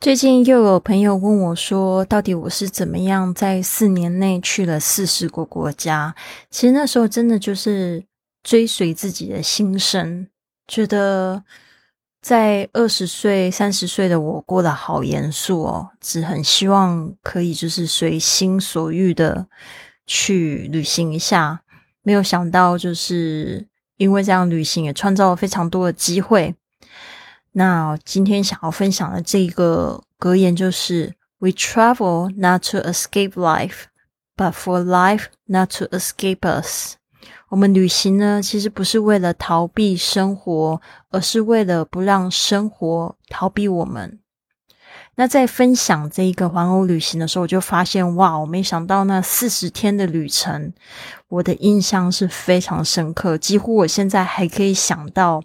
最近又有朋友问我说：“到底我是怎么样在四年内去了四十个国家？”其实那时候真的就是追随自己的心声，觉得在二十岁、三十岁的我过得好严肃哦，只很希望可以就是随心所欲的去旅行一下。没有想到，就是因为这样旅行，也创造了非常多的机会。那今天想要分享的这个格言就是：We travel not to escape life, but for life not to escape us。我们旅行呢，其实不是为了逃避生活，而是为了不让生活逃避我们。那在分享这一个环欧旅行的时候，我就发现，哇，我没想到那四十天的旅程，我的印象是非常深刻，几乎我现在还可以想到。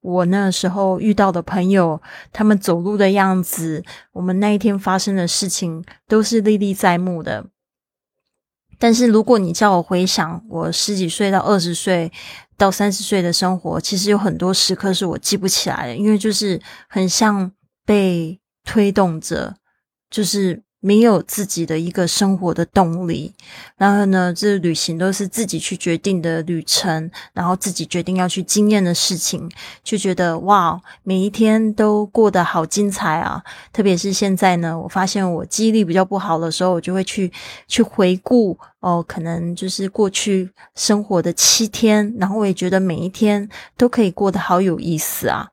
我那时候遇到的朋友，他们走路的样子，我们那一天发生的事情，都是历历在目的。但是如果你叫我回想我十几岁到二十岁到三十岁的生活，其实有很多时刻是我记不起来的，因为就是很像被推动着，就是。没有自己的一个生活的动力，然后呢，这旅行都是自己去决定的旅程，然后自己决定要去经验的事情，就觉得哇，每一天都过得好精彩啊！特别是现在呢，我发现我记忆力比较不好的时候，我就会去去回顾哦，可能就是过去生活的七天，然后我也觉得每一天都可以过得好有意思啊。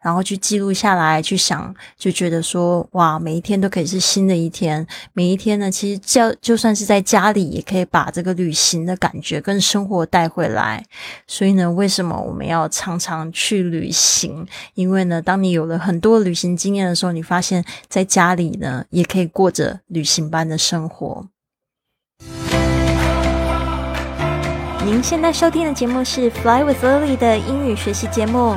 然后去记录下来，去想，就觉得说，哇，每一天都可以是新的一天。每一天呢，其实就就算是在家里，也可以把这个旅行的感觉跟生活带回来。所以呢，为什么我们要常常去旅行？因为呢，当你有了很多旅行经验的时候，你发现在家里呢，也可以过着旅行般的生活。您现在收听的节目是《Fly with Lily》的英语学习节目。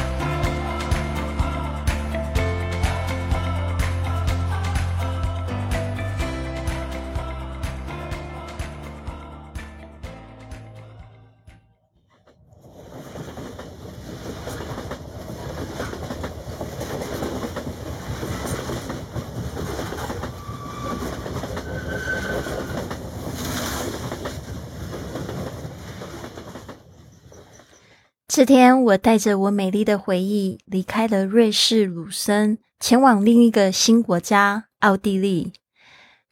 这天，我带着我美丽的回忆离开了瑞士鲁森，前往另一个新国家——奥地利。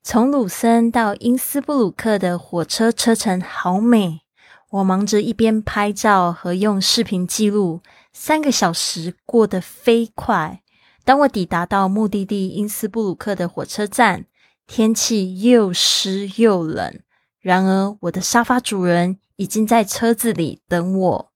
从鲁森到因斯布鲁克的火车车程好美，我忙着一边拍照和用视频记录，三个小时过得飞快。当我抵达到目的地因斯布鲁克的火车站，天气又湿又冷，然而我的沙发主人已经在车子里等我。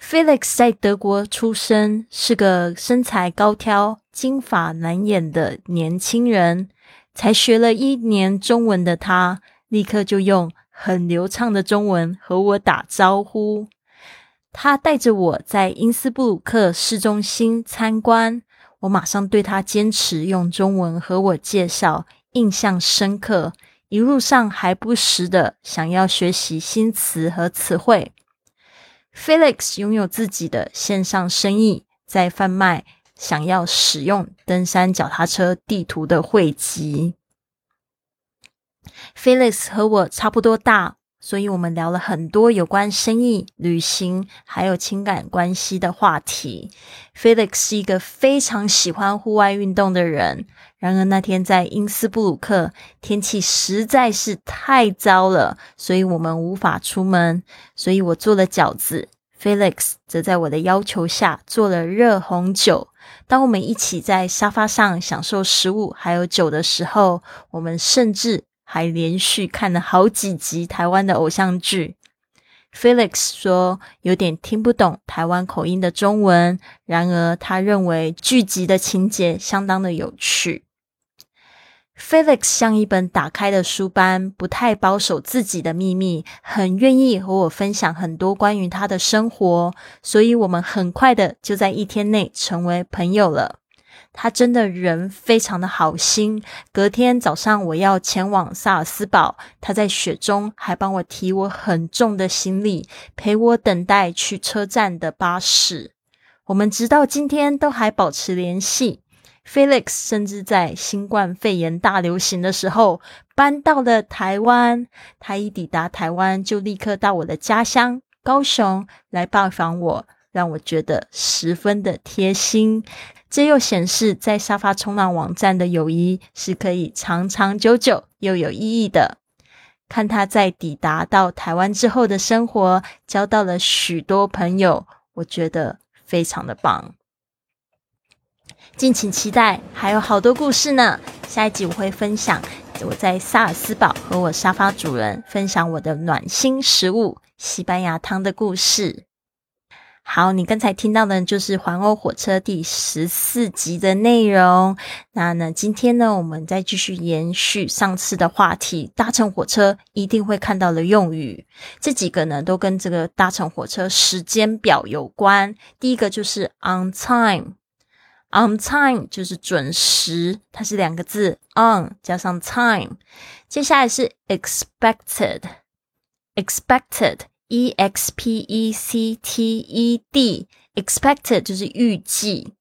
Felix 在德国出生，是个身材高挑、金发蓝眼的年轻人。才学了一年中文的他，立刻就用很流畅的中文和我打招呼。他带着我在因斯布鲁克市中心参观，我马上对他坚持用中文和我介绍印象深刻。一路上还不时的想要学习新词和词汇。Felix 拥有自己的线上生意，在贩卖想要使用登山脚踏车地图的汇集。Felix 和我差不多大，所以我们聊了很多有关生意、旅行还有情感关系的话题。Felix 是一个非常喜欢户外运动的人。然而那天在因斯布鲁克，天气实在是太糟了，所以我们无法出门。所以我做了饺子，Felix 则在我的要求下做了热红酒。当我们一起在沙发上享受食物还有酒的时候，我们甚至还连续看了好几集台湾的偶像剧。Felix 说有点听不懂台湾口音的中文，然而他认为剧集的情节相当的有趣。Felix 像一本打开的书般，不太保守自己的秘密，很愿意和我分享很多关于他的生活，所以我们很快的就在一天内成为朋友了。他真的人非常的好心。隔天早上我要前往萨尔斯堡，他在雪中还帮我提我很重的行李，陪我等待去车站的巴士。我们直到今天都还保持联系。Felix 甚至在新冠肺炎大流行的时候搬到了台湾。他一抵达台湾，就立刻到我的家乡高雄来拜访我，让我觉得十分的贴心。这又显示在沙发冲浪网站的友谊是可以长长久久又有意义的。看他在抵达到台湾之后的生活，交到了许多朋友，我觉得非常的棒。敬请期待，还有好多故事呢。下一集我会分享我在萨尔斯堡和我沙发主人分享我的暖心食物——西班牙汤的故事。好，你刚才听到的就是环欧火车第十四集的内容。那呢，今天呢，我们再继续延续上次的话题，搭乘火车一定会看到的用语。这几个呢，都跟这个搭乘火车时间表有关。第一个就是 on time。On time 就是准时，它是两个字，on 加上 time。接下来是 expected，expected e x p e c t e d expected 就是预计。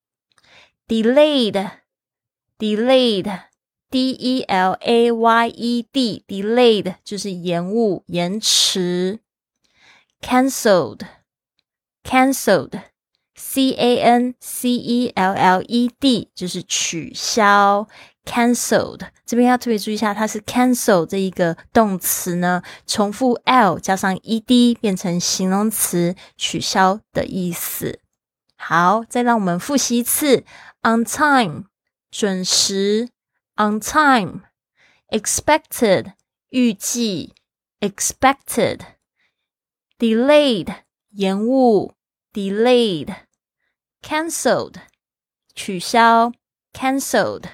Delayed，delayed，d e l a y e d，delayed 就是延误、延迟。Cancelled，cancelled。C A N C E L L E D 就是取消 ，cancelled。这边要特别注意一下，它是 cancel 这一个动词呢，重复 L 加上 E D 变成形容词，取消的意思。好，再让我们复习一次：on time 准时，on time expected 预计，expected delayed 延误，delayed。Cancelled，取消。Cancelled。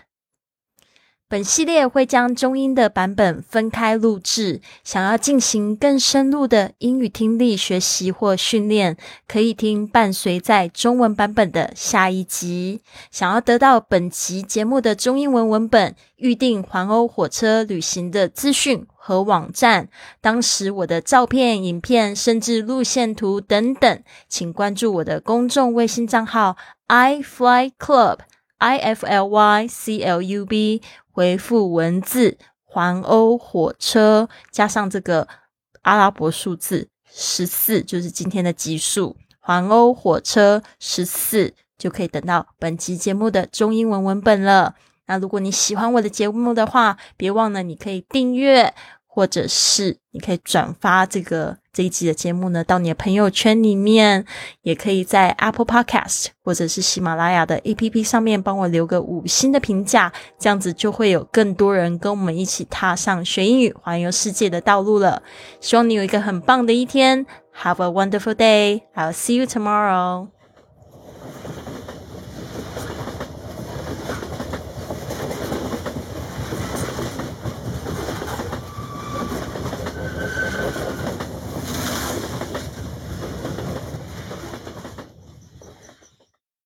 本系列会将中英的版本分开录制。想要进行更深入的英语听力学习或训练，可以听伴随在中文版本的下一集。想要得到本集节目的中英文文本，预定环欧火车旅行的资讯和网站，当时我的照片、影片，甚至路线图等等，请关注我的公众微信账号 i fly club i f l y c l u b。回复文字环欧火车加上这个阿拉伯数字十四，就是今天的集数。环欧火车十四就可以等到本期节目的中英文文本了。那如果你喜欢我的节目的话，别忘了你可以订阅。或者是你可以转发这个这一集的节目呢，到你的朋友圈里面，也可以在 Apple Podcast 或者是喜马拉雅的 APP 上面帮我留个五星的评价，这样子就会有更多人跟我们一起踏上学英语、环游世界的道路了。希望你有一个很棒的一天，Have a wonderful day! I'll see you tomorrow.